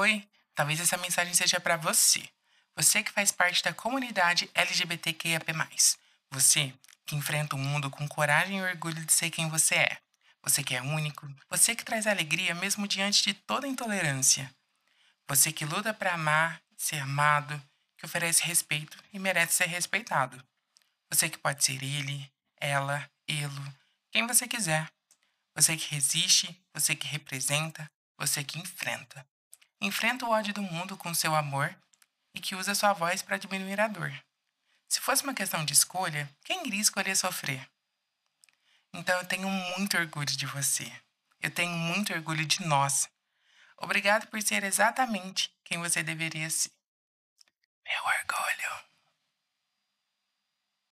Oi, talvez essa mensagem seja para você. Você que faz parte da comunidade LGBTQIAP+. Você que enfrenta o mundo com coragem e orgulho de ser quem você é. Você que é único. Você que traz alegria mesmo diante de toda intolerância. Você que luta para amar, ser amado, que oferece respeito e merece ser respeitado. Você que pode ser ele, ela, ele, quem você quiser. Você que resiste, você que representa, você que enfrenta. Enfrenta o ódio do mundo com seu amor e que usa sua voz para diminuir a dor. Se fosse uma questão de escolha, quem iria escolher sofrer? Então eu tenho muito orgulho de você. Eu tenho muito orgulho de nós. Obrigado por ser exatamente quem você deveria ser. Meu orgulho.